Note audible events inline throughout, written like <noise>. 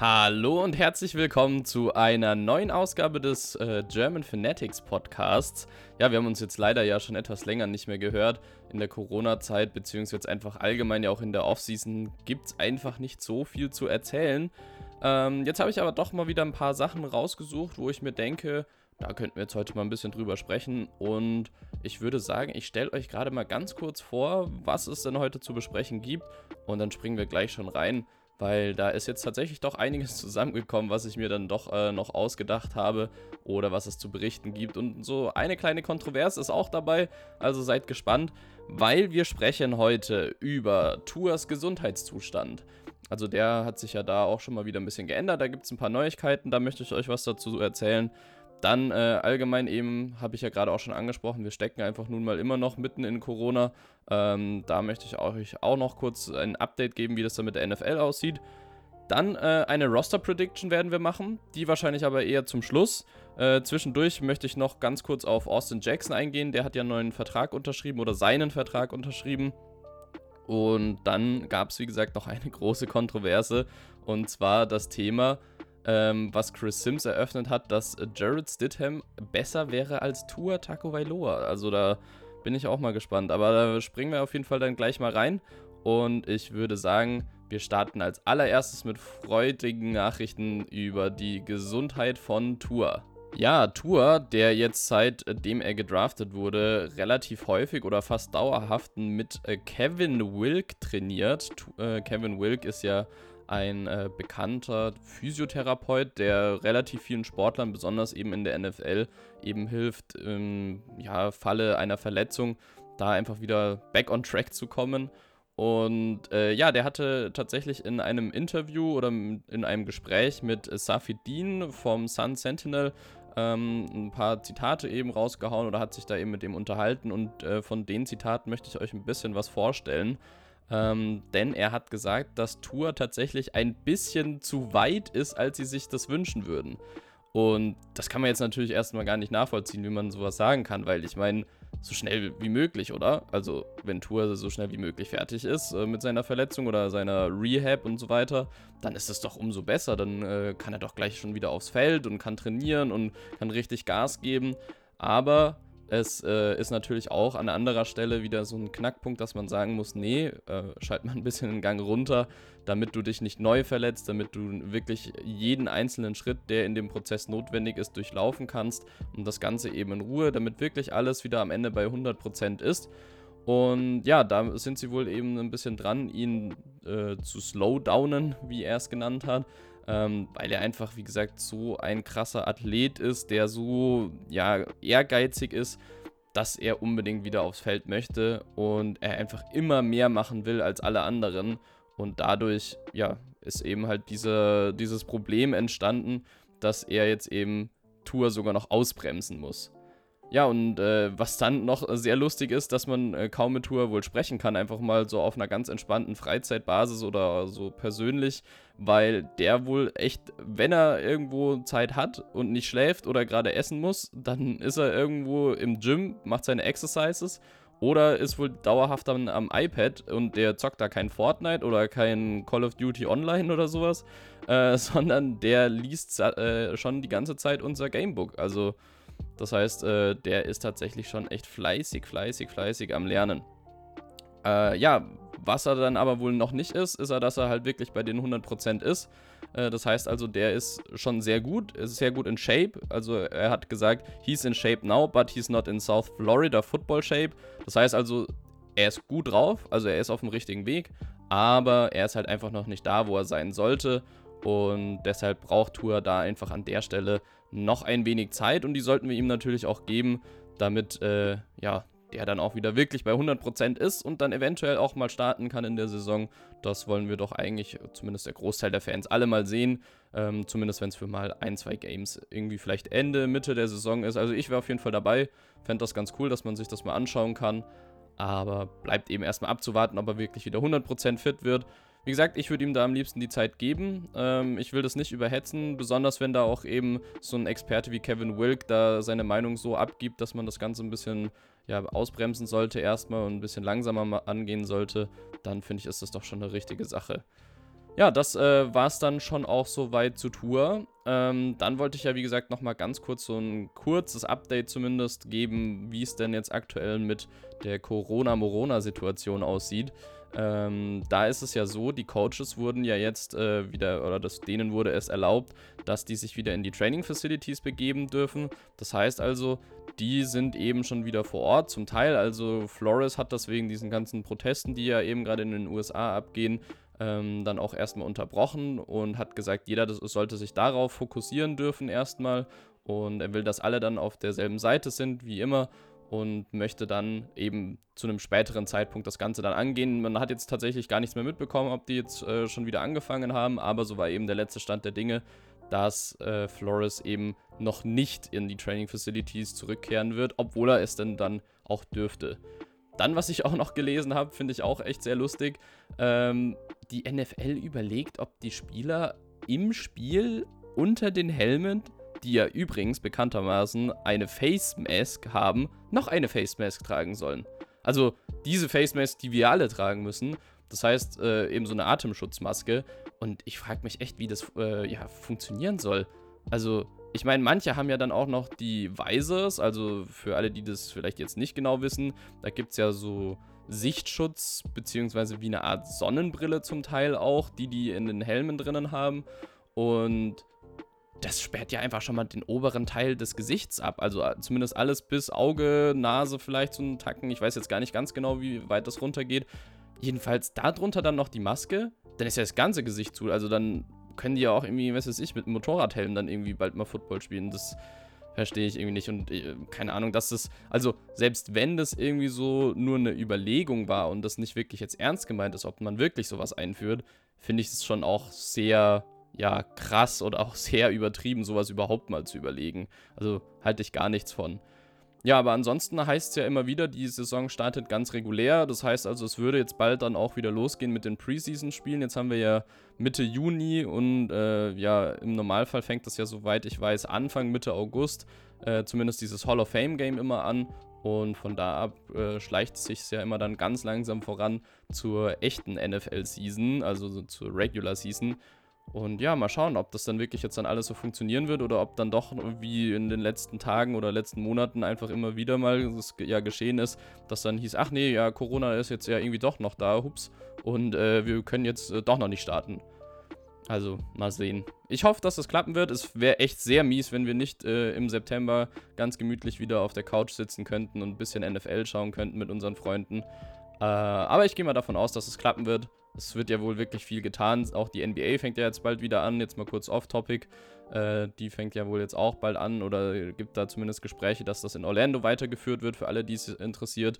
Hallo und herzlich willkommen zu einer neuen Ausgabe des äh, German Fanatics Podcasts. Ja, wir haben uns jetzt leider ja schon etwas länger nicht mehr gehört. In der Corona-Zeit, beziehungsweise einfach allgemein ja auch in der Offseason, gibt es einfach nicht so viel zu erzählen. Ähm, jetzt habe ich aber doch mal wieder ein paar Sachen rausgesucht, wo ich mir denke, da könnten wir jetzt heute mal ein bisschen drüber sprechen. Und ich würde sagen, ich stelle euch gerade mal ganz kurz vor, was es denn heute zu besprechen gibt. Und dann springen wir gleich schon rein weil da ist jetzt tatsächlich doch einiges <laughs> zusammengekommen, was ich mir dann doch äh, noch ausgedacht habe oder was es zu berichten gibt. Und so eine kleine Kontroverse ist auch dabei, also seid gespannt, weil wir sprechen heute über Tours Gesundheitszustand. Also der hat sich ja da auch schon mal wieder ein bisschen geändert, da gibt es ein paar Neuigkeiten, da möchte ich euch was dazu erzählen. Dann äh, allgemein eben, habe ich ja gerade auch schon angesprochen, wir stecken einfach nun mal immer noch mitten in Corona. Ähm, da möchte ich euch auch noch kurz ein Update geben, wie das dann mit der NFL aussieht. Dann äh, eine Roster-Prediction werden wir machen, die wahrscheinlich aber eher zum Schluss. Äh, zwischendurch möchte ich noch ganz kurz auf Austin Jackson eingehen. Der hat ja einen neuen Vertrag unterschrieben oder seinen Vertrag unterschrieben. Und dann gab es, wie gesagt, noch eine <laughs> große Kontroverse. Und zwar das Thema, ähm, was Chris Sims eröffnet hat, dass Jared Stidham besser wäre als Tua Tagovailoa. Also da bin ich auch mal gespannt. Aber da springen wir auf jeden Fall dann gleich mal rein. Und ich würde sagen, wir starten als allererstes mit freudigen Nachrichten über die Gesundheit von Tua. Ja, Tua, der jetzt seitdem er gedraftet wurde, relativ häufig oder fast dauerhaft mit äh, Kevin Wilk trainiert. Äh, Kevin Wilk ist ja ein äh, bekannter Physiotherapeut, der relativ vielen Sportlern, besonders eben in der NFL, eben hilft, im ja, Falle einer Verletzung da einfach wieder back on track zu kommen. Und äh, ja, der hatte tatsächlich in einem Interview oder in einem Gespräch mit Safi Dean vom Sun Sentinel ähm, ein paar Zitate eben rausgehauen oder hat sich da eben mit dem unterhalten. Und äh, von den Zitaten möchte ich euch ein bisschen was vorstellen. Ähm, denn er hat gesagt, dass Tour tatsächlich ein bisschen zu weit ist, als sie sich das wünschen würden. Und das kann man jetzt natürlich erstmal gar nicht nachvollziehen, wie man sowas sagen kann, weil ich meine, so schnell wie möglich, oder? Also, wenn Tour so schnell wie möglich fertig ist äh, mit seiner Verletzung oder seiner Rehab und so weiter, dann ist es doch umso besser. Dann äh, kann er doch gleich schon wieder aufs Feld und kann trainieren und kann richtig Gas geben. Aber es äh, ist natürlich auch an anderer Stelle wieder so ein Knackpunkt, dass man sagen muss, nee, äh, schalt mal ein bisschen den Gang runter, damit du dich nicht neu verletzt, damit du wirklich jeden einzelnen Schritt, der in dem Prozess notwendig ist, durchlaufen kannst und das Ganze eben in Ruhe, damit wirklich alles wieder am Ende bei 100% ist. Und ja, da sind sie wohl eben ein bisschen dran, ihn äh, zu slowdownen, wie er es genannt hat ähm, weil er einfach, wie gesagt, so ein krasser Athlet ist, der so ja, ehrgeizig ist, dass er unbedingt wieder aufs Feld möchte und er einfach immer mehr machen will als alle anderen. Und dadurch, ja, ist eben halt diese, dieses Problem entstanden, dass er jetzt eben Tour sogar noch ausbremsen muss. Ja, und äh, was dann noch sehr lustig ist, dass man äh, kaum mit Tour wohl sprechen kann, einfach mal so auf einer ganz entspannten Freizeitbasis oder so persönlich, weil der wohl echt, wenn er irgendwo Zeit hat und nicht schläft oder gerade essen muss, dann ist er irgendwo im Gym, macht seine Exercises oder ist wohl dauerhaft am, am iPad und der zockt da kein Fortnite oder kein Call of Duty Online oder sowas, äh, <laughs> sondern der liest äh, schon die ganze Zeit unser Gamebook. Also das heißt, äh, der ist tatsächlich schon echt fleißig, fleißig, fleißig am Lernen. Äh, ja, was er dann aber wohl noch nicht ist, ist er, dass er halt wirklich bei den 100% ist. Äh, das heißt also, der ist schon sehr gut, ist sehr gut in Shape. Also er hat gesagt, he's in shape now, but he's not in South Florida Football Shape. Das heißt also, er ist gut drauf, also er ist auf dem richtigen Weg, aber er ist halt einfach noch nicht da, wo er sein sollte. Und deshalb braucht Tour da einfach an der Stelle noch ein wenig Zeit und die sollten wir ihm natürlich auch geben, damit äh, ja, der dann auch wieder wirklich bei 100% ist und dann eventuell auch mal starten kann in der Saison. Das wollen wir doch eigentlich, zumindest der Großteil der Fans, alle mal sehen. Ähm, zumindest wenn es für mal ein, zwei Games irgendwie vielleicht Ende, Mitte der Saison ist. Also ich wäre auf jeden Fall dabei. Fände das ganz cool, dass man sich das mal anschauen kann. Aber bleibt eben erstmal abzuwarten, ob er wirklich wieder 100% fit wird. Wie gesagt, ich würde ihm da am liebsten die Zeit geben. Ähm, ich will das nicht überhetzen, besonders wenn da auch eben so ein Experte wie Kevin Wilk da seine Meinung so abgibt, dass man das Ganze ein bisschen ja, ausbremsen sollte erstmal und ein bisschen langsamer angehen sollte. Dann finde ich, ist das doch schon eine richtige Sache. ja, das äh, war es dann schon auch soweit zur Tour. Ähm, dann wollte ich ja, wie gesagt, nochmal ganz kurz so ein kurzes Update zumindest geben, wie es denn jetzt aktuell mit der Corona-Morona-Situation aussieht. Ähm, da ist es ja so, die Coaches wurden ja jetzt äh, wieder, oder das, denen wurde es erlaubt, dass die sich wieder in die Training Facilities begeben dürfen. Das heißt also, die sind eben schon wieder vor Ort, zum Teil. Also Flores hat das wegen diesen ganzen Protesten, die ja eben gerade in den USA abgehen, ähm, dann auch erstmal unterbrochen und hat gesagt, jeder sollte sich darauf fokussieren dürfen erstmal. Und er will, dass alle dann auf derselben Seite sind, wie immer, und möchte dann eben zu einem späteren Zeitpunkt das Ganze dann angehen. Man hat jetzt tatsächlich gar nichts mehr mitbekommen, ob die jetzt äh, schon wieder angefangen haben, aber so war eben der letzte Stand der Dinge, dass äh, Flores eben noch nicht in die Training Facilities zurückkehren wird, obwohl er es denn dann auch dürfte. Dann, was ich <laughs> auch noch gelesen habe, finde ich auch echt sehr lustig. Ähm, die NFL überlegt, ob die Spieler im Spiel unter den Helmen, die ja übrigens bekanntermaßen eine Face Mask haben, noch eine Face Mask tragen sollen. Also diese Face Mask, die wir alle tragen müssen. Das heißt, äh, eben so eine Atemschutzmaske. Und ich frage mich echt, wie das äh, ja, funktionieren soll. Also, ich meine, manche haben ja dann auch noch die Visors. Also für alle, die das vielleicht jetzt nicht genau wissen, da gibt es ja so Sichtschutz, beziehungsweise wie eine Art Sonnenbrille zum Teil auch, die die in den Helmen drinnen haben. Und das sperrt ja einfach schon mal den oberen Teil des Gesichts ab. Also äh, zumindest alles bis Auge, Nase vielleicht so einen Tacken. Ich weiß jetzt gar nicht ganz genau, wie weit das runtergeht. Jedenfalls darunter dann noch die Maske. Dann ist ja das ganze Gesicht zu. Also dann können die ja auch irgendwie, was weiß ich, mit Motorradhelm dann irgendwie bald mal Football spielen. Das Verstehe ich irgendwie nicht. Und äh, keine Ahnung, dass das, also selbst wenn das irgendwie so nur eine Überlegung war und das nicht wirklich jetzt ernst gemeint ist, ob man wirklich sowas einführt, finde ich es schon auch sehr, ja, krass oder auch sehr übertrieben, sowas überhaupt mal zu überlegen. Also halte ich gar nichts von. Ja, aber ansonsten heißt es ja immer wieder, die Saison startet ganz regulär. Das heißt also, es würde jetzt bald dann auch wieder losgehen mit den Preseason-Spielen. Jetzt haben wir ja Mitte Juni und äh, ja, im Normalfall fängt das ja, soweit ich weiß, Anfang, Mitte August äh, zumindest dieses Hall of Fame-Game immer an. Und von da ab äh, schleicht es sich ja immer dann ganz langsam voran zur echten NFL-Season, also so zur Regular Season. Und ja, mal schauen, ob das dann wirklich jetzt dann alles so funktionieren wird oder ob dann doch wie in den letzten Tagen oder letzten Monaten einfach immer wieder mal das ja geschehen ist, dass dann hieß, ach nee, ja, Corona ist jetzt ja irgendwie doch noch da, hups, und äh, wir können jetzt äh, doch noch nicht starten. Also, mal sehen. Ich hoffe, dass das klappen wird. Es wäre echt sehr mies, wenn wir nicht äh, im September ganz gemütlich wieder auf der Couch sitzen könnten und ein bisschen NFL schauen könnten mit unseren Freunden. Äh, aber ich gehe mal davon aus, dass es klappen wird. Es wird ja wohl wirklich viel getan. Auch die NBA fängt ja jetzt bald wieder an. Jetzt mal kurz off-topic. Äh, die fängt ja wohl jetzt auch bald an oder gibt da zumindest Gespräche, dass das in Orlando weitergeführt wird, für alle, die es interessiert.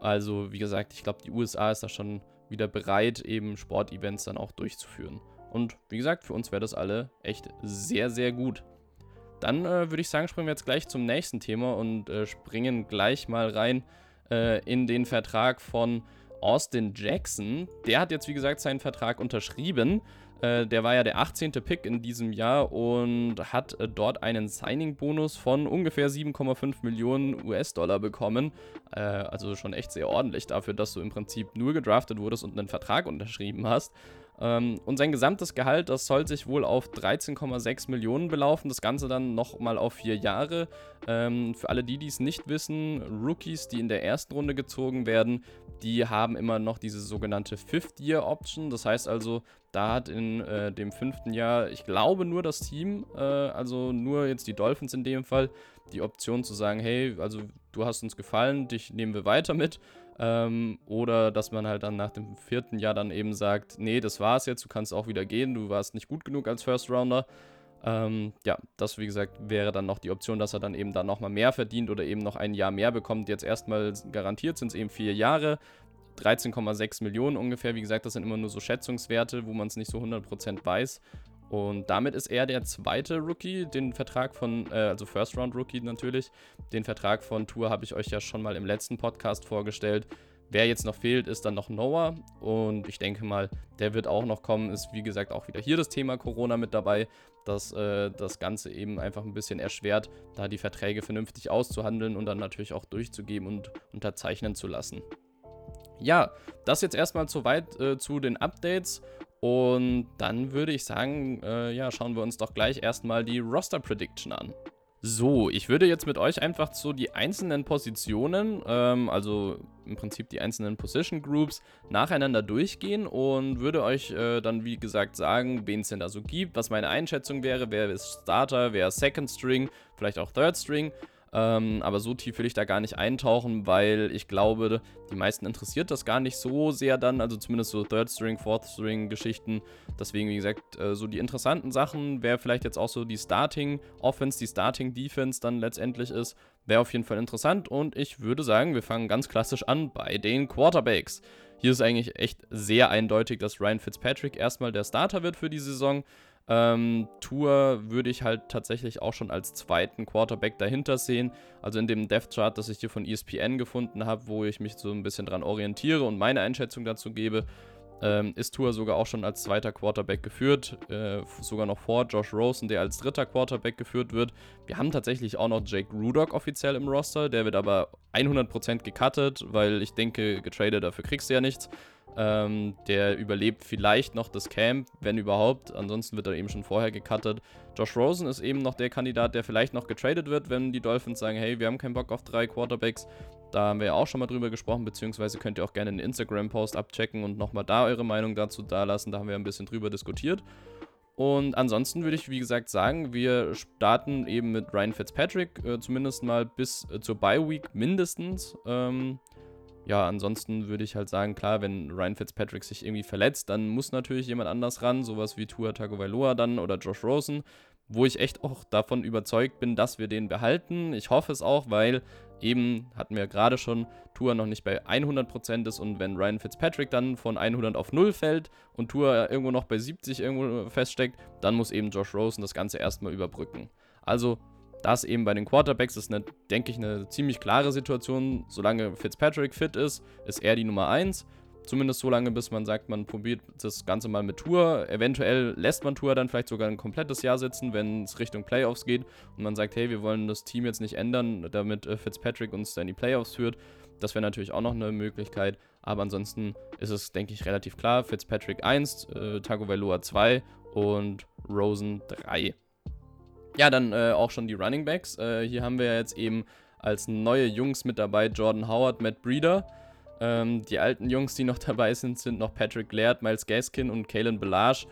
Also, wie gesagt, ich glaube, die USA ist da schon wieder bereit, eben Sportevents dann auch durchzuführen. Und wie gesagt, für uns wäre das alle echt sehr, sehr gut. Dann äh, würde ich sagen, springen wir jetzt gleich zum nächsten Thema und äh, springen gleich mal rein äh, in den Vertrag von Austin Jackson. Der hat jetzt, wie gesagt, seinen Vertrag unterschrieben. Äh, der war ja der 18. Pick in diesem Jahr und hat äh, dort einen Signing-Bonus von ungefähr 7,5 Millionen US-Dollar bekommen. Äh, also schon echt sehr ordentlich dafür, dass du im Prinzip nur gedraftet wurdest und einen Vertrag unterschrieben hast. Ähm, und sein gesamtes Gehalt, das soll sich wohl auf 13,6 Millionen belaufen. Das Ganze dann nochmal auf vier Jahre. Ähm, für alle, die dies nicht wissen, Rookies, die in der ersten Runde gezogen werden, die haben immer noch diese sogenannte Fifth-Year-Option. Das heißt also, da hat in äh, dem fünften Jahr, ich glaube nur das Team, äh, also nur jetzt die Dolphins in dem Fall, die Option zu sagen, hey, also du hast uns gefallen, dich nehmen wir weiter mit. Ähm, oder dass man halt dann nach dem vierten Jahr dann eben sagt, nee, das war's jetzt, du kannst auch wieder gehen, du warst nicht gut genug als First Rounder. Ähm, ja, das wie gesagt wäre dann noch die Option, dass er dann eben dann nochmal mehr verdient oder eben noch ein Jahr mehr bekommt. Jetzt erstmal garantiert sind es eben vier Jahre. 13,6 Millionen ungefähr. Wie gesagt, das sind immer nur so Schätzungswerte, wo man es nicht so 100% weiß. Und damit ist er der zweite Rookie. Den Vertrag von, äh, also First Round Rookie natürlich. Den Vertrag von Tour habe ich euch ja schon mal im letzten Podcast vorgestellt. Wer jetzt noch fehlt, ist dann noch Noah. Und ich denke mal, der wird auch noch kommen. Ist wie gesagt auch wieder hier das Thema Corona mit dabei, dass äh, das Ganze eben einfach ein bisschen erschwert, da die Verträge vernünftig auszuhandeln und dann natürlich auch durchzugeben und unterzeichnen zu lassen. Ja, das jetzt erstmal soweit äh, zu den Updates. Und dann würde ich sagen, äh, ja, schauen wir uns doch gleich erstmal die Roster Prediction an. So, ich würde jetzt mit euch einfach so die einzelnen Positionen, ähm, also im Prinzip die einzelnen Position Groups, nacheinander durchgehen und würde euch äh, dann, wie gesagt, sagen, wen es denn da so gibt, was meine Einschätzung wäre, wer ist Starter, wer ist Second String, vielleicht auch Third String ähm, aber so tief will ich da gar nicht eintauchen, weil ich glaube, die meisten interessiert das gar nicht so sehr dann, also zumindest so Third String, Fourth String Geschichten. Deswegen, wie gesagt, äh, so die interessanten Sachen, wer vielleicht jetzt auch so die Starting Offense, die Starting Defense dann letztendlich ist, wäre auf jeden Fall interessant. Und ich würde sagen, wir fangen ganz klassisch an bei den Quarterbacks. Hier ist eigentlich echt sehr eindeutig, dass Ryan Fitzpatrick erstmal der Starter wird für die Saison. Ähm, Tour würde ich halt tatsächlich auch schon als zweiten Quarterback dahinter sehen. Also in dem Death Chart, das ich hier von ESPN gefunden habe, wo ich mich so ein bisschen dran orientiere und meine Einschätzung dazu gebe, ähm, ist Tour sogar auch schon als zweiter Quarterback geführt, äh, sogar noch vor Josh Rosen, der als dritter Quarterback geführt wird. Wir haben tatsächlich auch noch Jake Rudock offiziell im Roster, der wird aber 100% gecuttet, weil ich denke, getradet, dafür kriegst du ja nichts. Ähm, der überlebt vielleicht noch das Camp, wenn überhaupt. Ansonsten wird er eben schon vorher gecuttet. Josh Rosen ist eben noch der Kandidat, der vielleicht noch getradet wird, wenn die Dolphins sagen, hey, wir haben keinen Bock auf drei Quarterbacks. Da haben wir ja auch schon mal drüber gesprochen, beziehungsweise könnt ihr auch gerne einen Instagram-Post abchecken und nochmal da eure Meinung dazu dalassen. Da haben wir ein bisschen drüber diskutiert. Und ansonsten würde ich, wie gesagt, sagen, wir starten eben mit Ryan Fitzpatrick, äh, zumindest mal bis äh, zur Bye Week mindestens. Ähm, ja, ansonsten würde ich halt sagen, klar, wenn Ryan Fitzpatrick sich irgendwie verletzt, dann muss natürlich jemand anders ran, sowas wie Tua Tagovailoa dann oder Josh Rosen, wo ich echt auch davon überzeugt bin, dass wir den behalten. Ich hoffe es auch, weil eben hatten wir gerade schon, Tua noch nicht bei 100% ist und wenn Ryan Fitzpatrick dann von 100 auf 0 fällt und Tua irgendwo noch bei 70 irgendwo feststeckt, dann muss eben Josh Rosen das Ganze erstmal überbrücken. Also das eben bei den Quarterbacks ist, eine, denke ich, eine ziemlich klare Situation. Solange Fitzpatrick fit ist, ist er die Nummer 1. Zumindest so lange, bis man sagt, man probiert das Ganze mal mit Tour. Eventuell lässt man Tour dann vielleicht sogar ein komplettes Jahr sitzen, wenn es Richtung Playoffs geht und man sagt, hey, wir wollen das Team jetzt nicht ändern, damit äh, Fitzpatrick uns dann in die Playoffs führt. Das wäre natürlich auch noch eine Möglichkeit. Aber ansonsten ist es, denke ich, relativ klar. Fitzpatrick 1, äh, Tagovailoa 2 und Rosen 3. Ja, dann äh, auch schon die Running Backs. Äh, hier haben wir jetzt eben als neue Jungs mit dabei Jordan Howard, Matt Breeder. Ähm, die alten Jungs, die noch <laughs> dabei sind, sind noch Patrick Laird, Miles Gaskin und Kalen Belage.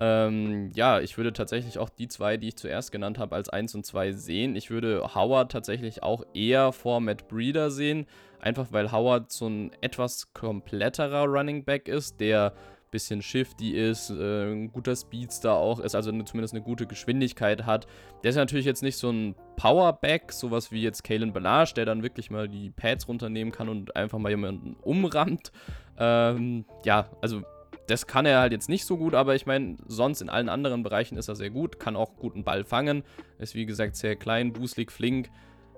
Ähm, ja, ich würde tatsächlich auch die zwei, die ich zuerst genannt habe, als 1 und 2 sehen. Ich würde Howard tatsächlich auch eher vor Matt Breeder sehen, einfach weil Howard so ein etwas kompletterer Running Back ist, der bisschen shifty ist, äh, ein guter Speedster auch ist, also eine, zumindest eine gute Geschwindigkeit hat. Der ist natürlich jetzt nicht so ein Powerback, sowas wie jetzt Kalen Balage, der dann wirklich mal die Pads runternehmen kann und einfach mal jemanden umrammt. Ähm, ja, also das kann er halt jetzt nicht so gut, aber ich meine, sonst in allen anderen Bereichen ist er sehr gut, kann auch guten Ball fangen, ist wie gesagt sehr klein, booslig, flink.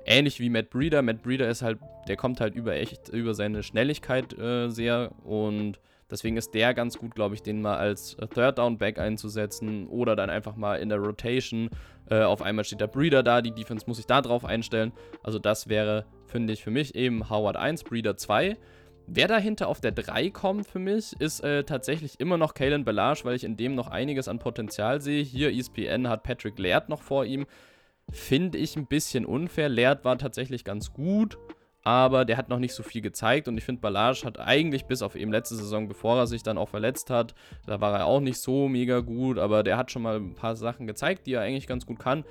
Ähnlich wie Matt Breeder. Matt Breeder ist halt, der kommt halt über echt, über seine Schnelligkeit äh, sehr und Deswegen ist der ganz gut, glaube ich, den mal als äh, Third Down Back einzusetzen oder dann einfach mal in der Rotation. Äh, auf einmal steht der Breeder da, die Defense muss ich da drauf einstellen. Also das wäre, finde ich, für mich eben Howard 1, Breeder 2. Wer dahinter auf der 3 kommt für mich, ist äh, tatsächlich immer noch Kalen Belage, weil ich in dem noch einiges an Potenzial sehe. Hier ESPN hat Patrick Laird noch vor ihm. Finde ich ein bisschen unfair. Laird war tatsächlich ganz gut aber der hat noch nicht so viel gezeigt und ich finde, Ballage hat eigentlich bis auf eben letzte Saison, bevor er sich dann auch verletzt hat, da war er auch nicht so mega gut, aber der hat schon mal ein paar Sachen gezeigt, die er eigentlich ganz gut kann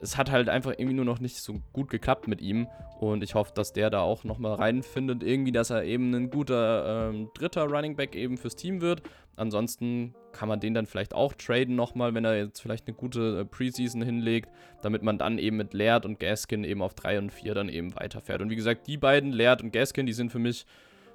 es hat halt einfach irgendwie nur noch nicht so gut geklappt mit ihm. Und ich hoffe, dass der da auch nochmal reinfindet. Irgendwie, dass er eben ein guter ähm, dritter Running Back eben fürs Team wird. Ansonsten kann man den dann vielleicht auch traden nochmal, wenn er jetzt vielleicht eine gute äh, Preseason hinlegt, damit man dann eben mit Laird und Gaskin eben auf 3 und 4 dann eben weiterfährt. Und wie gesagt, die beiden, Laird und Gaskin, die sind für mich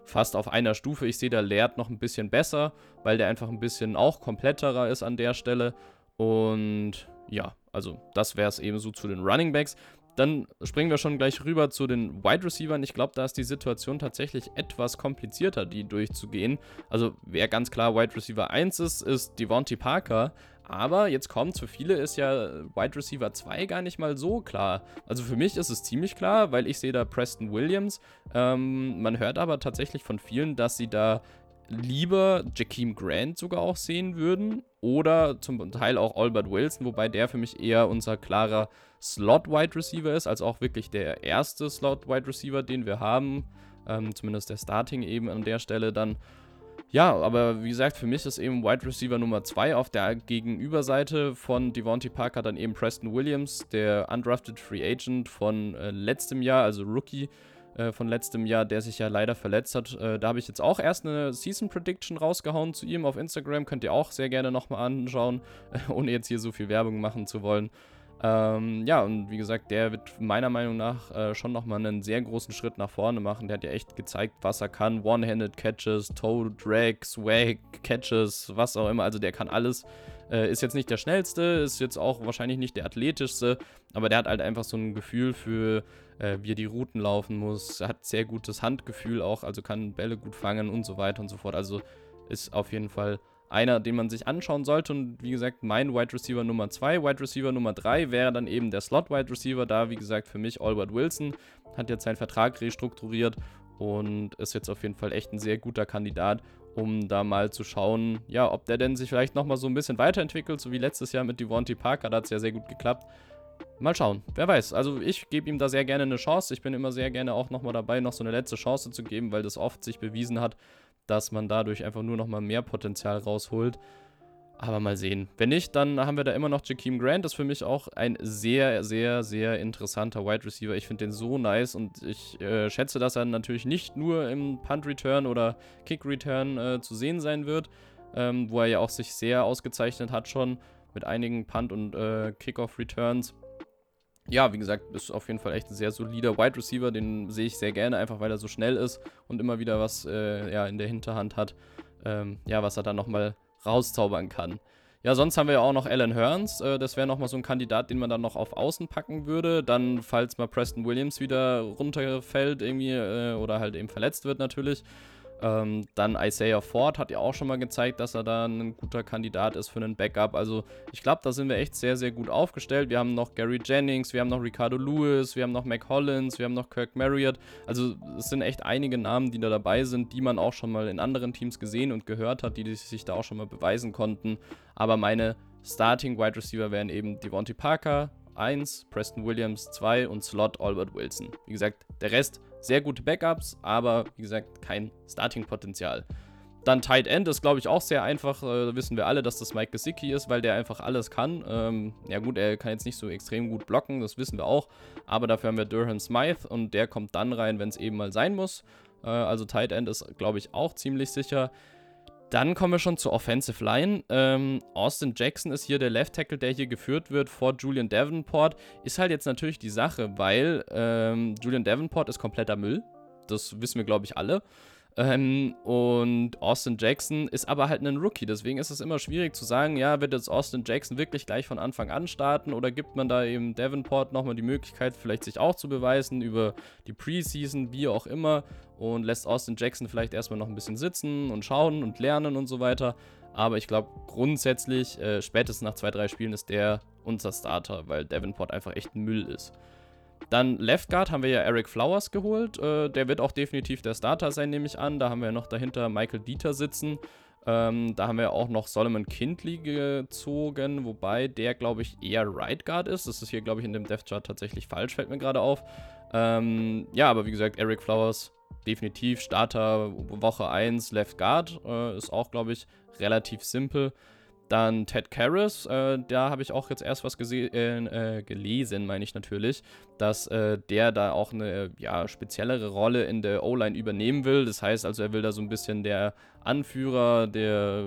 fast auf einer Stufe. Ich sehe da Laird noch ein bisschen besser, weil der einfach ein bisschen auch kompletterer ist an der Stelle. Und ja, also das wäre es eben so zu den Running Backs. Dann springen wir schon gleich rüber zu den Wide Receivers. Ich glaube, da ist die Situation tatsächlich etwas komplizierter, die durchzugehen. Also wer ganz klar Wide Receiver 1 ist, ist Devontae Parker. Aber jetzt kommt, für viele ist ja Wide Receiver 2 gar nicht mal so klar. Also für mich ist es ziemlich klar, weil ich sehe da Preston Williams. Ähm, man hört aber tatsächlich von vielen, dass sie da lieber Jakeem Grant sogar auch sehen würden oder zum Teil auch Albert Wilson, wobei der für mich eher unser klarer Slot-Wide Receiver ist, als auch wirklich der erste Slot-Wide Receiver, den wir haben. Ähm, zumindest der Starting eben an der Stelle dann. Ja, aber wie gesagt, für mich ist eben Wide Receiver Nummer 2 auf der Gegenüberseite von Devontae Parker dann eben Preston Williams, der undrafted Free Agent von äh, letztem Jahr, also Rookie äh, von letztem Jahr, der sich ja leider verletzt hat. Äh, da habe ich jetzt auch erst eine Season Prediction rausgehauen zu ihm auf Instagram. Könnt ihr auch sehr gerne nochmal anschauen, <laughs> ohne jetzt hier so viel Werbung machen zu wollen. Ähm, ja, und wie gesagt, der wird meiner Meinung nach äh, schon nochmal einen sehr großen Schritt nach vorne machen. Der hat ja echt gezeigt, was er kann. One-Handed Catches, Toe Drag, Swag, Catches, was auch immer. Also der kann alles. Äh, ist jetzt nicht der schnellste, ist jetzt auch wahrscheinlich nicht der athletischste, aber der hat halt einfach so ein Gefühl für, äh, wie er die Routen laufen muss. Hat sehr gutes Handgefühl auch, also kann Bälle gut fangen und so weiter und so fort. Also ist auf jeden Fall einer, den man sich anschauen sollte. Und wie gesagt, mein Wide Receiver Nummer 2, Wide Receiver Nummer 3 wäre dann eben der Slot Wide Receiver. Da, wie gesagt, für mich Albert Wilson hat jetzt seinen Vertrag restrukturiert und ist jetzt auf jeden Fall echt ein sehr guter Kandidat, um da mal zu schauen, ja, ob der denn sich vielleicht nochmal so ein bisschen weiterentwickelt, so wie letztes Jahr mit Devontae Parker, da hat es ja sehr gut geklappt. Mal schauen, wer weiß. Also ich gebe ihm da sehr gerne eine Chance. Ich bin immer sehr gerne auch nochmal dabei, noch so eine letzte Chance zu geben, weil das oft sich bewiesen hat, dass man dadurch einfach nur nochmal mehr Potenzial rausholt. Aber mal sehen. Wenn nicht, dann haben wir da immer noch Jakeem Grant. Das ist für mich auch ein sehr, sehr, sehr interessanter Wide Receiver. Ich finde den so nice und ich äh, schätze, dass er natürlich nicht nur im Punt Return oder Kick Return äh, zu sehen sein wird, ähm, wo er ja auch sich sehr ausgezeichnet hat schon mit einigen Punt- und äh, Kickoff Returns ja, wie gesagt, ist auf jeden Fall echt ein sehr solider Wide Receiver. Den sehe ich sehr gerne, einfach weil er so schnell ist und immer wieder was äh, ja, in der Hinterhand hat, ähm, ja, was er dann nochmal rauszaubern kann. Ja, sonst haben wir ja auch noch Alan Hearns. Äh, das wäre nochmal so ein Kandidat, den man dann noch auf Außen packen würde. Dann, falls mal Preston Williams wieder runterfällt irgendwie äh, oder halt eben verletzt wird natürlich, ähm, dann Isaiah Ford hat ja auch schon mal gezeigt, dass er da ein guter Kandidat ist für einen Backup. Also ich glaube, da sind wir echt sehr, sehr gut aufgestellt. Wir haben noch Gary Jennings, wir haben noch Ricardo Lewis, wir haben noch Mac Hollins, wir haben noch Kirk Marriott. Also es sind echt einige Namen, die da dabei sind, die man auch schon mal in anderen Teams gesehen und gehört hat, die sich da auch schon mal beweisen konnten. Aber meine Starting Wide Receiver wären eben Devontae Parker, 1, Preston Williams 2 und Slot Albert Wilson. Wie gesagt, der Rest sehr gute Backups, aber wie gesagt, kein Starting-Potenzial. Dann Tight End ist, glaube ich, auch sehr einfach. Äh, wissen wir alle, dass das Mike Gesicki ist, weil der einfach alles kann. Ähm, ja gut, er kann jetzt nicht so extrem gut blocken, das wissen wir auch. Aber dafür haben wir Durhan Smythe und der kommt dann rein, wenn es eben mal sein muss. Äh, also Tight End ist, glaube ich, auch ziemlich sicher. Dann kommen wir schon zur Offensive Line. Ähm, Austin Jackson ist hier der Left Tackle, der hier geführt wird vor Julian Davenport. Ist halt jetzt natürlich die Sache, weil ähm, Julian Davenport ist kompletter Müll. Das wissen wir, glaube ich, alle. Ähm, und Austin Jackson ist aber halt ein Rookie. Deswegen ist es immer schwierig zu sagen, ja, wird jetzt Austin Jackson wirklich gleich von Anfang an starten oder gibt man da eben Davenport nochmal die Möglichkeit, vielleicht sich auch zu beweisen über die Preseason, wie auch immer, und lässt Austin Jackson vielleicht erstmal noch ein bisschen sitzen und schauen und lernen und so weiter. Aber ich glaube, grundsätzlich, äh, spätestens nach zwei, drei Spielen ist der unser Starter, weil Davenport einfach echt Müll ist. Dann Left Guard haben wir ja Eric Flowers geholt. Äh, der wird auch definitiv der Starter sein, nehme ich an. Da haben wir noch dahinter Michael Dieter sitzen. Ähm, da haben wir auch noch Solomon Kindley gezogen, wobei der, glaube ich, eher Right Guard ist. Das ist hier, glaube ich, in dem Death Chart tatsächlich falsch, fällt mir gerade auf. Ähm, ja, aber wie gesagt, Eric Flowers definitiv Starter Woche 1 Left Guard. Äh, ist auch, glaube ich, relativ simpel. Dann Ted Karras, äh, da habe ich auch jetzt erst was äh, gelesen, meine ich natürlich, dass äh, der da auch eine ja, speziellere Rolle in der O-Line übernehmen will. Das heißt also, er will da so ein bisschen der Anführer, der,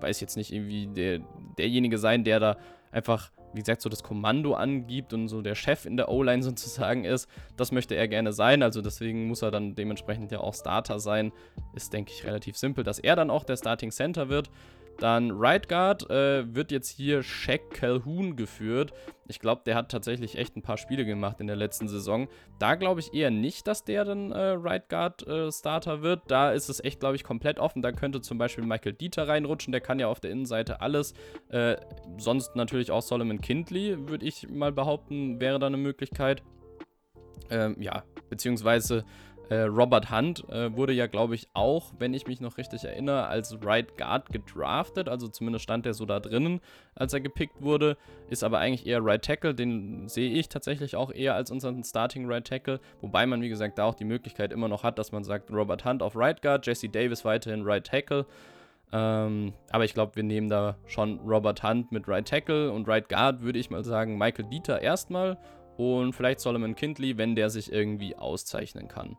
weiß jetzt nicht, irgendwie der, derjenige sein, der da einfach, wie gesagt, so das Kommando angibt und so der Chef in der O-Line <laughs> sozusagen ist. Das möchte er gerne sein, also deswegen muss er dann dementsprechend ja auch Starter sein. Ist, denke ich, relativ simpel, dass er dann auch der Starting Center wird. Dann Right Guard äh, wird jetzt hier Shaq Calhoun geführt. Ich glaube, der hat tatsächlich echt ein paar Spiele gemacht in der letzten Saison. Da glaube ich eher nicht, dass der dann äh, Right Guard äh, Starter wird. Da ist es echt, glaube ich, komplett offen. Da könnte zum Beispiel Michael Dieter reinrutschen. Der kann ja auf der Innenseite alles. Äh, sonst natürlich auch Solomon Kindley, würde ich mal behaupten, wäre da eine Möglichkeit. Ähm, ja, beziehungsweise Äh, Robert Hunt äh, wurde ja, glaube ich, auch, wenn ich mich noch richtig erinnere, als Right Guard gedraftet. Also zumindest stand er so da drinnen, als er gepickt wurde. Ist aber eigentlich eher Right Tackle. Den sehe ich tatsächlich auch eher als unseren Starting Right Tackle. Wobei man, wie gesagt, da auch die Möglichkeit immer noch hat, dass man sagt, Robert Hunt auf Right Guard, Jesse Davis weiterhin Right Tackle. Ähm, aber ich glaube, wir nehmen da schon Robert Hunt mit Right Tackle und Right Guard würde ich mal sagen, Michael Dieter erstmal und vielleicht Solomon Kindley, wenn der sich irgendwie auszeichnen kann.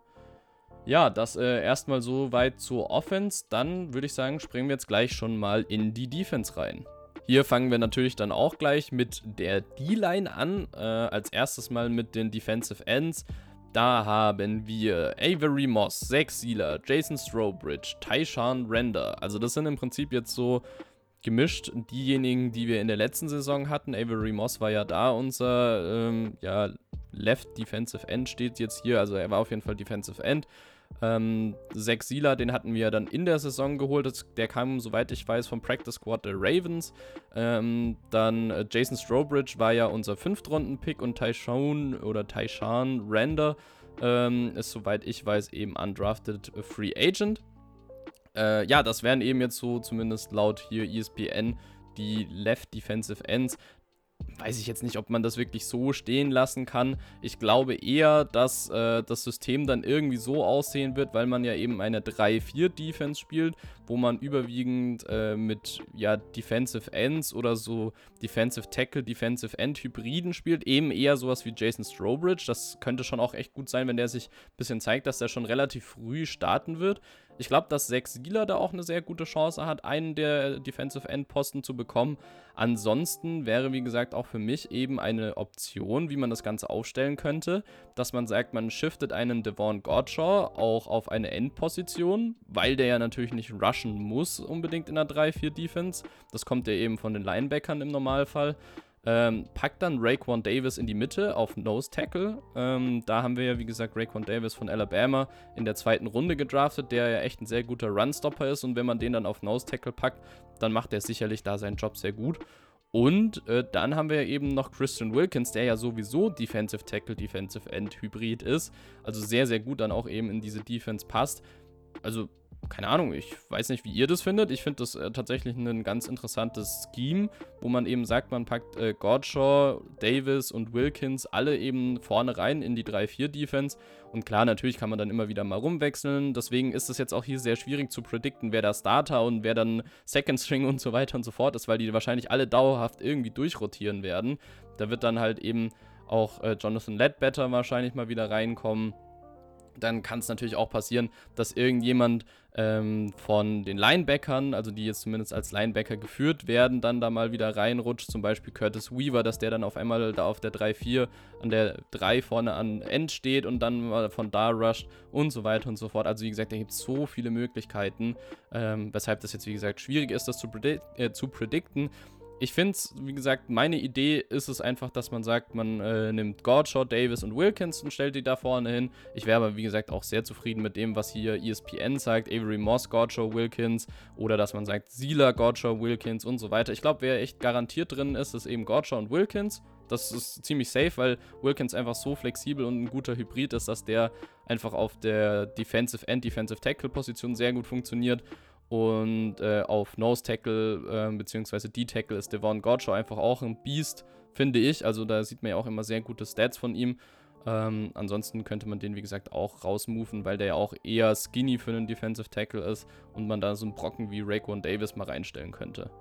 Ja, das äh, erstmal so weit zur Offense. Dann würde ich sagen, springen wir jetzt gleich schon mal in die Defense rein. Hier fangen wir natürlich dann auch gleich mit der D-Line an. Äh, als erstes mal mit den Defensive Ends. Da haben wir Avery Moss, Zach Sealer, Jason Strobridge, Tyshawn Render. Also das sind im Prinzip jetzt so gemischt diejenigen, die wir in der letzten Saison hatten. Avery Moss war ja da unser ähm, ja, Left Defensive End steht jetzt hier. Also er war auf jeden Fall Defensive End. Ähm, Zach Sieler, den hatten wir dann in der Saison geholt. Der kam, soweit ich weiß, vom Practice Squad der Ravens. Ähm, dann äh, Jason Strobridge war ja unser Fünftrunden-Pick und Tyshawn oder Tyshawn Render ähm, ist, soweit ich weiß, eben undrafted Free Agent. Äh, ja, das wären eben jetzt so, zumindest laut hier ESPN, die Left Defensive Ends weiß ich jetzt nicht, ob man das wirklich so stehen lassen kann. Ich glaube eher, dass äh, das System dann irgendwie so aussehen wird, weil man ja eben eine 3-4-Defense spielt, wo man überwiegend äh, mit ja, Defensive Ends oder so Defensive Tackle, Defensive End Hybriden spielt. Eben eher sowas wie Jason Strobridge. Das könnte schon auch echt gut sein, wenn der sich ein bisschen zeigt, dass der schon relativ früh starten wird. Ich glaube, dass Sex Sieler da auch eine sehr gute Chance hat, einen der Defensive End Posten zu bekommen. Ansonsten wäre, wie gesagt, auch für mich eben eine Option, wie man das Ganze aufstellen könnte, dass man sagt, man shiftet einen Devon Godshaw auch auf eine Endposition, weil der ja natürlich nicht rushen muss unbedingt in der 3-4 Defense. Das kommt ja eben von den Linebackern im Normalfall. Ähm, packt dann Raekwon Davis in die Mitte auf Nose Tackle. Ähm, da haben wir ja, wie gesagt, Raekwon Davis von Alabama in der zweiten Runde gedraftet, der ja echt ein sehr guter Runstopper ist. Und wenn man den dann auf Nose Tackle packt, dann macht er sicherlich da seinen Job sehr gut. Und äh, dann haben wir eben noch Christian Wilkins, der ja sowieso Defensive Tackle, Defensive End Hybrid ist. Also sehr, sehr gut dann auch eben in diese Defense passt. Also keine Ahnung, ich weiß nicht, wie ihr das findet. Ich finde das äh, tatsächlich ein ganz interessantes Scheme, wo man eben sagt, man packt äh, Godshaw, Davis und Wilkins alle eben vorne rein in die 3-4-Defense. Und klar, natürlich kann man dann immer wieder mal rumwechseln. Deswegen ist es jetzt auch hier sehr schwierig zu predikten, wer da Starter und wer dann Second String und so weiter und so fort ist, weil die wahrscheinlich alle dauerhaft irgendwie durchrotieren werden. Da wird dann halt eben auch äh, Jonathan Ledbetter wahrscheinlich mal wieder reinkommen dann kann es natürlich auch passieren, dass irgendjemand ähm, von den Linebackern, also die jetzt zumindest als Linebacker geführt werden, dann da mal wieder reinrutscht. Zum Beispiel Curtis Weaver, dass der dann auf einmal da auf der 3-4 an der 3 vorne an End steht und dann mal von da rusht und so weiter und so fort. Also wie gesagt, da gibt es so viele Möglichkeiten, ähm, weshalb das jetzt wie gesagt schwierig ist, das zu, predict äh, zu predikten ich finde es, wie gesagt, meine Idee ist es einfach, dass man sagt, man äh, nimmt Gordshaw, Davis und Wilkins und stellt die da vorne hin. Ich wäre aber, wie gesagt, auch sehr zufrieden mit dem, was hier ESPN zeigt. Avery Moss, Gordshaw, Wilkins. Oder dass man sagt, Sieler, Gordshaw, Wilkins und so weiter. Ich glaube, wer echt garantiert drin ist, ist eben Gordshaw und Wilkins. Das ist ziemlich safe, weil Wilkins einfach so flexibel und ein guter Hybrid ist, dass der einfach auf der Defensive End, Defensive Tackle Position sehr gut funktioniert. Und äh, auf Nose Tackle äh, bzw. D-Tackle ist Devon Godshaw einfach auch ein Beast, finde ich. Also da sieht man ja auch immer sehr gute Stats von ihm. Ähm, ansonsten könnte man den, wie gesagt, auch rausmoven, weil der ja auch eher skinny für einen Defensive Tackle ist und man da so einen Brocken wie Raekwon Davis mal reinstellen könnte.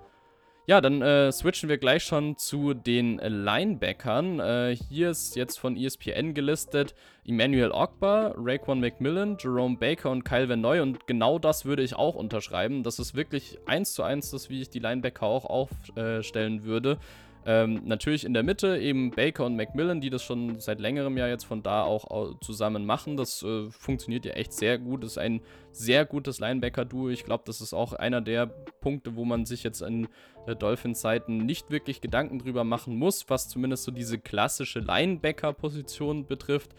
Ja, dann äh, switchen wir gleich schon zu den Linebackern. Äh, hier ist jetzt von ESPN gelistet Emmanuel Ogba, Raekwon McMillan, Jerome Baker und Kyle Van Noy. Und genau das würde ich auch unterschreiben. Das ist wirklich eins zu eins das, wie ich die Linebacker auch aufstellen würde. Ähm, natürlich in der Mitte eben Baker und Macmillan, die das schon seit längerem ja jetzt von da auch zusammen machen. Das äh, funktioniert ja echt sehr gut. Das ist ein sehr gutes Linebacker-Duo. Ich glaube, das ist auch einer der Punkte, wo man sich jetzt in äh, Dolphins-Seiten nicht wirklich Gedanken drüber machen muss, was zumindest so diese klassische Linebacker-Position betrifft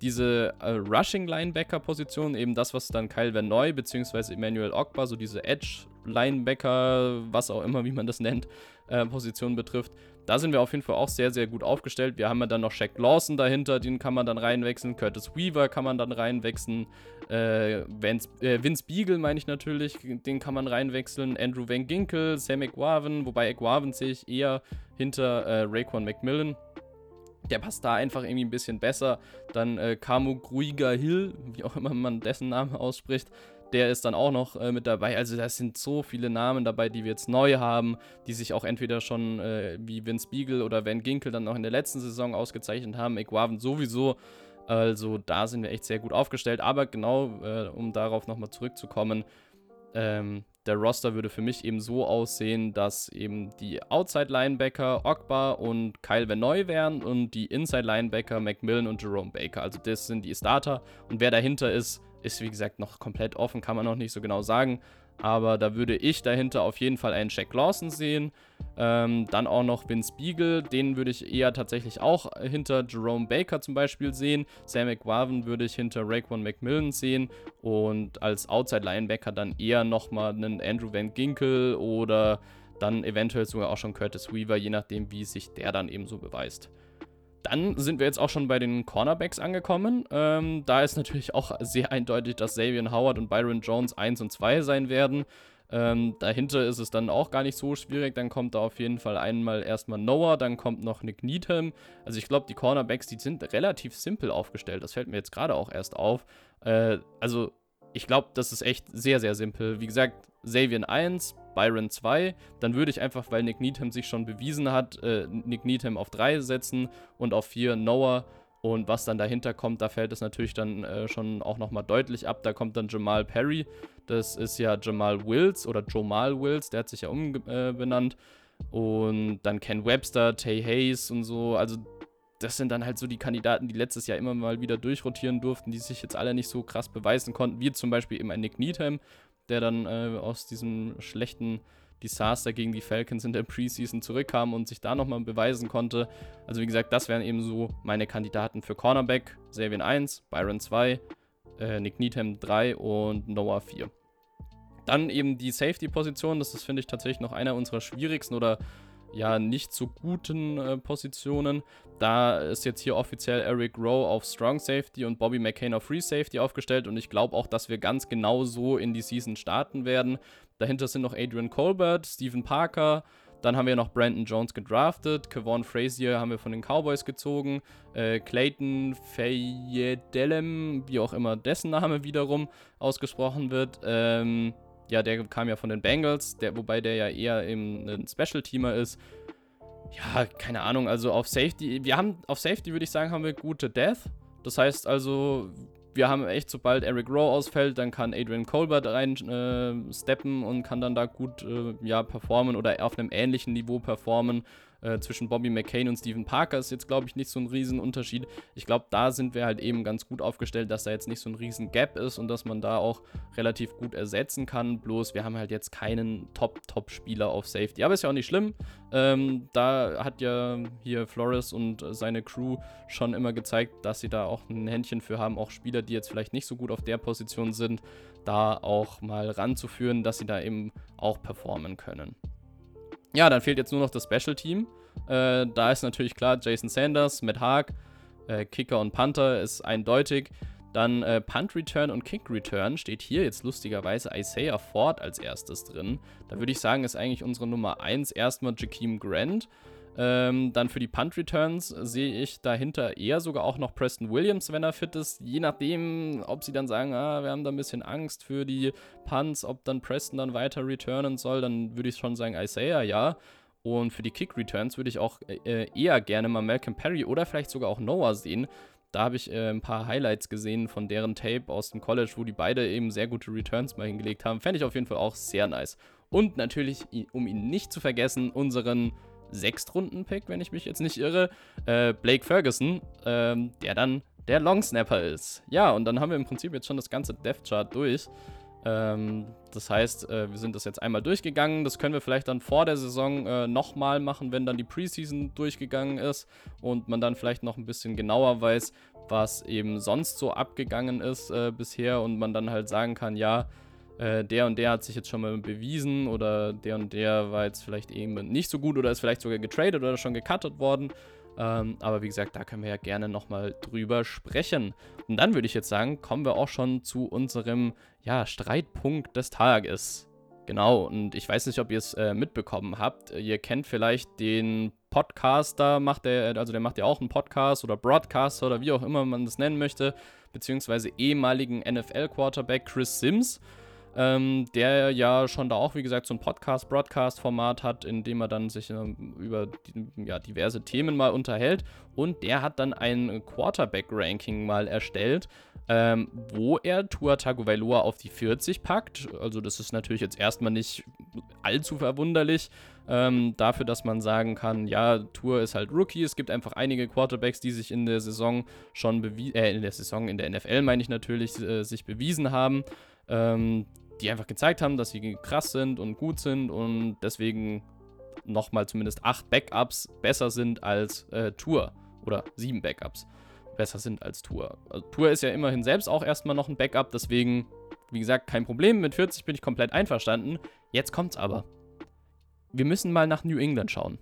diese äh, Rushing-Linebacker-Position, eben das, was dann Kyle Van Noy bzw. Emmanuel Ogba, so diese Edge-Linebacker, was auch immer, wie man das nennt, äh, Position betrifft, da sind wir auf jeden Fall auch sehr, sehr gut aufgestellt. Wir haben ja dann noch Shaq Lawson dahinter, den kann man dann reinwechseln. Curtis Weaver kann man dann reinwechseln. Äh, Vince, äh, Vince Beagle meine ich natürlich, den kann man reinwechseln. Andrew Van Ginkel, Sam Eguaven, wobei Eguaven sehe ich eher hinter äh, Raekwon McMillan. Der passt da einfach irgendwie ein bisschen besser. Dann äh, Kamu Gruiga Hill, wie auch immer man dessen Namen ausspricht, der ist dann auch noch äh, mit dabei. Also da sind so viele Namen dabei, die wir jetzt neu haben, die sich auch entweder schon äh, wie Vince Beagle oder Van Ginkel dann noch in der letzten Saison ausgezeichnet haben. Equaven sowieso. Also da sind wir echt sehr gut aufgestellt. Aber genau, äh, um darauf nochmal zurückzukommen, ähm, der Roster würde für mich eben so aussehen, dass eben die Outside-Linebacker Ogba und Kyle Van Neu wären und die Inside-Linebacker Macmillan und Jerome Baker. Also das sind die Starter. Und wer dahinter ist, ist wie gesagt noch komplett offen, kann man noch nicht so genau sagen. Aber da würde ich dahinter auf jeden Fall einen Jack Lawson sehen. Ähm, dann auch noch Vince Beagle, den würde ich eher tatsächlich auch hinter Jerome Baker zum Beispiel sehen. Sam McWaven würde ich hinter Raekwon McMillan sehen. Und als Outside Linebacker dann eher nochmal einen Andrew Van Ginkel oder dann eventuell sogar auch schon Curtis Weaver, je nachdem, wie sich der dann eben so beweist. Dann sind wir jetzt auch schon bei den Cornerbacks angekommen. Ähm, da ist natürlich auch sehr eindeutig, dass Xavier Howard und Byron Jones 1 und 2 sein werden. Ähm, dahinter ist es dann auch gar nicht so schwierig. Dann kommt da auf jeden Fall einmal erstmal Noah, dann kommt noch Nick Needham. Also ich glaube, die Cornerbacks, die sind relativ simpel aufgestellt. Das fällt mir jetzt gerade auch erst auf. Äh, also ich glaube, das ist echt sehr, sehr simpel. Wie gesagt, Xavier 1, Byron 2. Dann würde ich einfach, weil Nick Needham sich schon bewiesen hat, äh, Nick Needham auf 3 setzen und auf 4 Noah. Und was dann dahinter kommt, da fällt es natürlich dann äh, schon auch nochmal deutlich ab. Da kommt dann Jamal Perry. Das ist ja Jamal Wills oder Jamal Wills, der hat sich ja umbenannt. Äh, und dann Ken Webster, Tay Hayes und so. Also das sind dann halt so die Kandidaten, die letztes Jahr immer mal wieder durchrotieren durften, die sich jetzt alle nicht so krass beweisen konnten, wie zum Beispiel eben ein Nick Needham, der dann äh, aus diesem schlechten Desaster gegen die Falcons in der Preseason zurückkam und sich da nochmal beweisen konnte. Also wie gesagt, das wären eben so meine Kandidaten für Cornerback. Xavier 1, Byron 2, äh, Nick Needham 3 und Noah 4. Dann eben die Safety-Position, das ist, finde ich, tatsächlich noch einer unserer schwierigsten oder ja nicht so guten äh, Positionen. Da ist jetzt hier offiziell Eric Rowe auf Strong Safety und Bobby McCain auf Free Safety aufgestellt und ich glaube auch, dass wir ganz genau so in die Season starten werden. Dahinter sind noch Adrian Colbert, Stephen Parker, dann haben wir noch Brandon Jones gedraftet, Kevon Frazier haben wir von den Cowboys gezogen, äh, Clayton Fayedelem, wie auch immer dessen Name wiederum ausgesprochen wird, ähm, ja, der kam ja von den Bengals, der, wobei der ja eher eben ein Special-Teamer ist. Ja, keine Ahnung, also auf Safety, wir haben, auf Safety würde ich sagen, haben wir gute Death. Das heißt also, wir haben echt, sobald Eric Rowe ausfällt, dann kann Adrian Colbert reinsteppen äh, und kann dann da gut äh, ja, performen oder auf einem ähnlichen Niveau performen. Äh, zwischen Bobby McCain und Stephen Parker ist jetzt, glaube ich, nicht so ein Riesenunterschied. Ich glaube, da sind wir halt eben ganz gut aufgestellt, dass da jetzt nicht so ein riesen Gap ist und dass man da auch relativ gut ersetzen kann. Bloß wir haben halt jetzt keinen Top-Top-Spieler auf Safety. Aber ist ja auch nicht schlimm. Ähm, da hat ja hier Flores und seine Crew schon immer gezeigt, dass sie da auch ein Händchen für haben, auch Spieler, die jetzt vielleicht nicht so gut auf der Position sind, da auch mal ranzuführen, dass sie da eben auch performen können. Ja, dann fehlt jetzt nur noch das Special Team. Äh, da ist natürlich klar Jason Sanders, Matt Haag, äh, Kicker und Panther ist eindeutig. Dann äh, Punt Return und Kick Return steht hier jetzt lustigerweise Isaiah Ford als erstes drin. Da würde ich sagen, ist eigentlich unsere Nummer 1 erstmal Jakeem Grant. Ähm, dann für die Punt Returns sehe ich dahinter eher sogar auch noch Preston Williams, wenn er fit ist. Je nachdem, ob sie dann sagen, ah, wir haben da ein bisschen Angst für die Punts, ob dann Preston dann weiter returnen soll, dann würde ich schon sagen Isaiah, ja. Und für die Kick Returns würde ich auch äh, eher gerne mal Malcolm Perry oder vielleicht sogar auch Noah sehen. Da habe ich äh, ein paar Highlights gesehen von deren Tape aus dem College, wo die beide eben sehr gute Returns mal hingelegt haben. Fände ich auf jeden Fall auch sehr nice. Und natürlich, um ihn nicht zu vergessen, unseren Sechstrunden-Pick, wenn ich mich jetzt nicht irre, äh, Blake Ferguson, ähm, der dann der Long Snapper ist. Ja, und dann haben wir im Prinzip jetzt schon das ganze Death Chart durch. Ähm, das heißt, äh, wir sind das jetzt einmal durchgegangen. Das können wir vielleicht dann vor der Saison äh, nochmal machen, wenn dann die Preseason durchgegangen ist und man dann vielleicht noch ein bisschen genauer weiß, was eben sonst so abgegangen ist äh, bisher und man dann halt sagen kann, ja, äh, der und der hat sich jetzt schon mal bewiesen oder der und der war jetzt vielleicht eben nicht so gut oder ist vielleicht sogar getradet oder schon gecuttet worden. Ähm, aber wie gesagt, da können wir ja gerne nochmal drüber sprechen. Und dann würde ich jetzt sagen, kommen wir auch schon zu unserem ja, Streitpunkt des Tages. Genau, und ich weiß nicht, ob ihr es äh, mitbekommen habt. Ihr kennt vielleicht den Podcaster, macht der, also der macht ja auch einen Podcast oder Broadcaster oder wie auch immer man das nennen möchte, beziehungsweise ehemaligen NFL-Quarterback Chris Sims ähm, der ja schon da auch, wie gesagt, so ein Podcast-Broadcast-Format hat, in dem er dann sich ähm, über die, ja, diverse Themen mal unterhält. Und der hat dann ein Quarterback-Ranking mal erstellt, ähm, wo er Tua Tagovailoa auf die 40 packt. Also das ist natürlich jetzt erstmal nicht allzu verwunderlich. Ähm, dafür, dass man sagen kann, ja, Tour ist halt Rookie. Es gibt einfach einige Quarterbacks, die sich in der Saison schon bewiesen, äh, in der Saison, in der NFL meine ich natürlich, äh, sich bewiesen haben. Ähm, die einfach gezeigt haben, dass sie krass sind und gut sind und deswegen nochmal zumindest acht Backups besser sind als äh, Tour. Oder sieben Backups besser sind als Tour. Also, Tour ist ja immerhin selbst auch erstmal noch ein Backup, deswegen, wie gesagt, kein Problem. Mit 40 bin ich komplett einverstanden. Jetzt kommt's aber. Wir müssen mal nach New England schauen.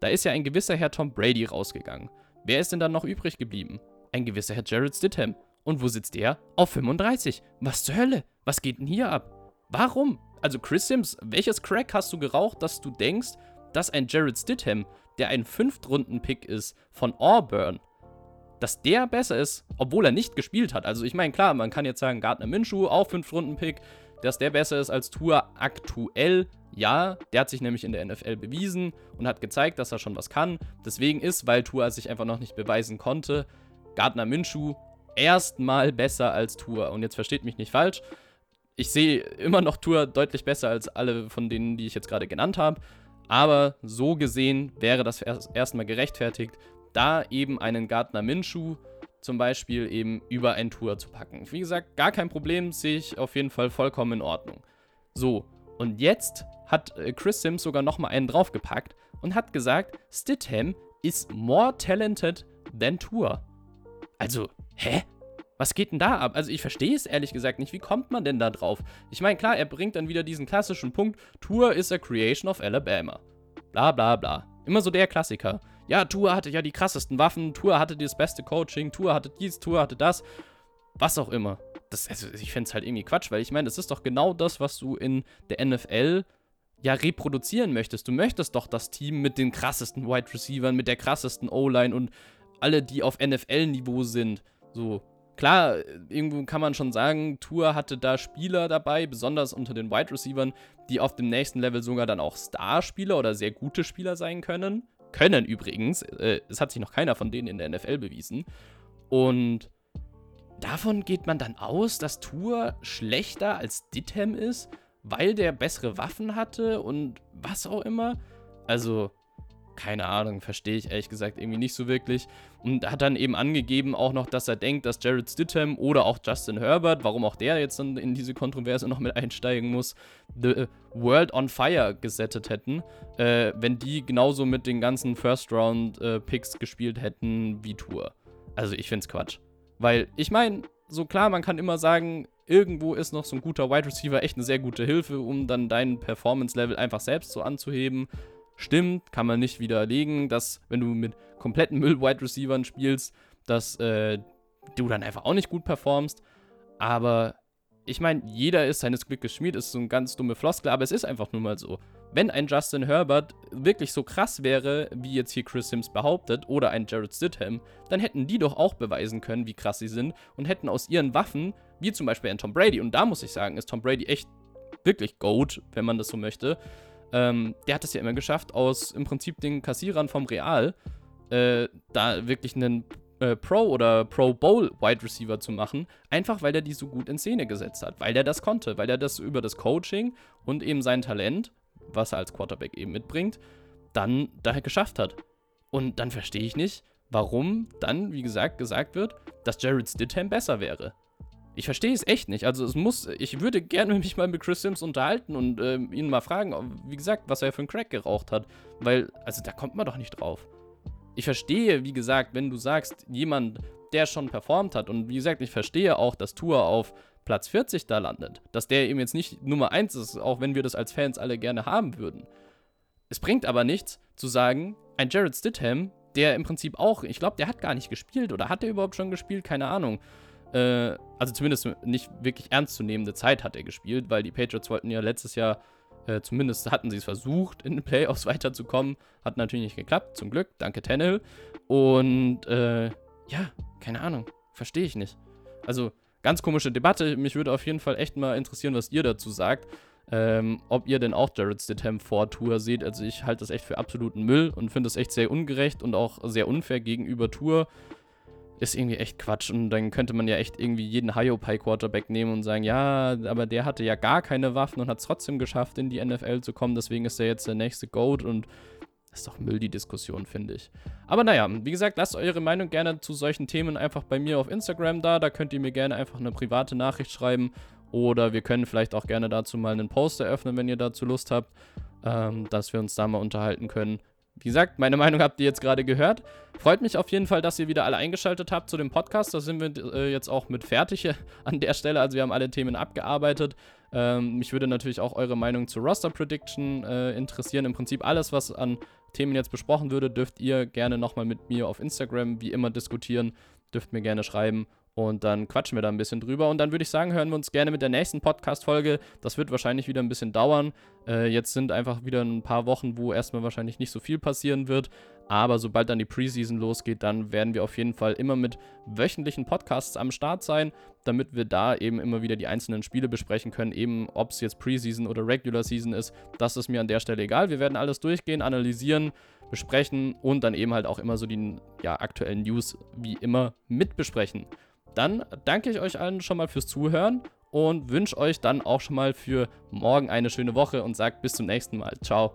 Da ist ja ein gewisser Herr Tom Brady rausgegangen. Wer ist denn dann noch übrig geblieben? Ein gewisser Herr Jared Stidham. Und wo sitzt der? Auf 35. Was zur Hölle? Was geht denn hier ab? Warum? Also Chris Sims, welches Crack hast du geraucht, dass du denkst, dass ein Jared Stidham, der ein Fünftrunden-Pick ist von Auburn, dass der besser ist, obwohl er nicht gespielt hat. Also ich meine, klar, man kann jetzt sagen, Gardner Minshew, auch Fünftrunden-Pick, dass der besser ist als Tour aktuell. Ja, der hat sich nämlich in der NFL bewiesen und hat gezeigt, dass er schon was kann. Deswegen ist, weil Tour sich einfach noch nicht beweisen konnte, Gardner Minshew erstmal besser als Tour. Und jetzt versteht mich nicht falsch ich sehe immer noch Tour deutlich besser als alle von denen, die ich jetzt gerade genannt habe. Aber so gesehen wäre das erstmal gerechtfertigt, da eben einen Gardner Minshu zum Beispiel eben über ein Tour zu packen. Wie gesagt, gar kein Problem, sehe ich auf jeden Fall vollkommen in Ordnung. So, und jetzt hat äh, Chris Sims sogar nochmal einen draufgepackt und hat gesagt, Stidham is more talented than Tour. Also, hä? Was geht denn da ab? Also ich verstehe es ehrlich gesagt nicht. Wie kommt man denn da drauf? Ich meine, klar, er bringt dann wieder diesen klassischen Punkt, Tour is a creation of Alabama. Bla bla bla. Immer so der Klassiker. Ja, Tour hatte ja die krassesten Waffen, Tour hatte das beste Coaching, Tour hatte dies, Tour hatte das. Was auch immer. Das, also ich finde es halt irgendwie Quatsch, weil ich meine, das ist doch genau das, was du in der NFL ja reproduzieren möchtest. Du möchtest doch das Team mit den krassesten Wide Receivers, mit der krassesten O-Line und alle, die auf NFL-Niveau sind. So, Klar, irgendwo kann man schon sagen, Tour hatte da Spieler dabei, besonders unter den Wide Receivers, die auf dem nächsten Level sogar dann auch Starspieler oder sehr gute Spieler sein können. Können übrigens. Äh, es hat sich noch keiner von denen in der NFL bewiesen. Und davon geht man dann aus, dass Tour schlechter als Ditham ist, weil der bessere Waffen hatte und was auch immer. Also, keine Ahnung, verstehe ich ehrlich gesagt irgendwie nicht so wirklich. Und hat dann eben angegeben auch noch, dass er denkt, dass Jared Stidham oder auch Justin Herbert, warum auch der jetzt dann in diese Kontroverse noch mit einsteigen muss, The World on Fire gesettet hätten, äh, wenn die genauso mit den ganzen First-Round-Picks äh, gespielt hätten wie Tour. Also ich finde es Quatsch. Weil ich meine, so klar, man kann immer sagen, irgendwo ist noch so ein guter Wide Receiver echt eine sehr gute Hilfe, um dann dein Performance-Level einfach selbst so anzuheben. Stimmt, kann man nicht widerlegen, dass wenn du mit kompletten Müll-Wide Receivern spielst, dass äh, du dann einfach auch nicht gut performst. Aber ich meine, jeder ist seines Glückes Schmied, ist so ein ganz dumme Floskel, aber es ist einfach nur mal so. Wenn ein Justin Herbert wirklich so krass wäre, wie jetzt hier Chris Sims behauptet, oder ein Jared Stidham, dann hätten die doch auch beweisen können, wie krass sie sind und hätten aus ihren Waffen, wie zum Beispiel ein Tom Brady, und da muss ich sagen, ist Tom Brady echt wirklich Goat, wenn man das so möchte, ähm, der hat es ja immer geschafft, aus im Prinzip den Kassierern vom Real äh, da wirklich einen äh, Pro oder Pro Bowl Wide Receiver zu machen, einfach weil er die so gut in Szene gesetzt hat, weil er das konnte, weil er das über das Coaching und eben sein Talent, was er als Quarterback eben mitbringt, dann daher geschafft hat. Und dann verstehe ich nicht, warum dann, wie gesagt, gesagt wird, dass Jared Stidham besser wäre. Ich verstehe es echt nicht. Also es muss, ich würde gerne <laughs> mich mal mit Chris Sims unterhalten und äh, ihn mal fragen, wie gesagt, was er für einen Crack geraucht hat. Weil, also da kommt man doch nicht drauf. Ich verstehe, wie gesagt, wenn du sagst, jemand, der schon performt hat, und wie gesagt, ich verstehe auch, dass Tour auf Platz 40 da landet, dass der eben jetzt nicht Nummer 1 ist, auch wenn wir das als Fans alle gerne haben würden. Es bringt aber nichts zu sagen, ein Jared Stidham, der im Prinzip auch, ich glaube, der hat gar nicht gespielt oder hat er überhaupt schon gespielt, keine Ahnung. Äh, also zumindest nicht wirklich ernstzunehmende Zeit hat er gespielt, weil die Patriots wollten ja letztes Jahr, äh, zumindest hatten sie es versucht, in den Playoffs <laughs> weiterzukommen. Hat natürlich nicht geklappt, zum Glück, danke Tannehill. Und äh, ja, keine Ahnung, verstehe ich nicht. Also ganz komische Debatte. Mich würde auf jeden Fall echt mal interessieren, was ihr dazu sagt. Ähm, ob ihr denn auch Jared Stidham vor Tour seht. Also ich halte das echt für absoluten Müll und finde das echt sehr ungerecht und auch sehr unfair gegenüber Tour ist irgendwie echt Quatsch. Und dann könnte man ja echt irgendwie jeden Hiopai-Quarterback nehmen und sagen, ja, aber der hatte ja gar keine Waffen und hat es trotzdem geschafft, in die NFL zu kommen. Deswegen ist er jetzt der nächste Goat und das ist doch Müll, die Diskussion, finde ich. Aber naja, wie gesagt, lasst eure Meinung gerne zu solchen Themen einfach bei mir auf Instagram da. Da könnt ihr mir gerne einfach eine private Nachricht schreiben. Oder wir können vielleicht auch gerne dazu mal einen Post eröffnen, wenn ihr dazu Lust habt, ähm, dass wir uns da mal unterhalten können. Wie gesagt, meine Meinung habt ihr jetzt gerade gehört. Freut mich auf jeden Fall, dass ihr wieder alle eingeschaltet habt zu dem Podcast. Da sind wir äh, jetzt auch mit fertig <laughs> an der Stelle. Also wir haben alle Themen abgearbeitet. Ähm, mich würde natürlich auch eure Meinung zur Roster Prediction äh, interessieren. Im Prinzip alles, was an Themen jetzt besprochen würde, dürft ihr gerne nochmal mit mir auf Instagram wie immer diskutieren. Dürft mir gerne schreiben. Und dann quatschen wir da ein bisschen drüber. Und dann würde ich sagen, hören wir uns gerne mit der nächsten Podcast-Folge. Das wird wahrscheinlich wieder ein bisschen dauern. Äh, jetzt sind einfach wieder ein paar Wochen, wo erstmal wahrscheinlich nicht so viel passieren wird. Aber sobald dann die Preseason losgeht, dann werden wir auf jeden Fall immer mit wöchentlichen Podcasts am Start sein, damit wir da eben immer wieder die einzelnen Spiele besprechen können. Eben ob es jetzt Preseason oder Regular Season ist, das ist mir an der Stelle egal. Wir werden alles durchgehen, analysieren, besprechen und dann eben halt auch immer so die ja, aktuellen News wie immer mitbesprechen. Dann danke ich euch allen schon mal fürs Zuhören und wünsche euch dann auch schon mal für morgen eine schöne Woche und sagt bis zum nächsten Mal. Ciao.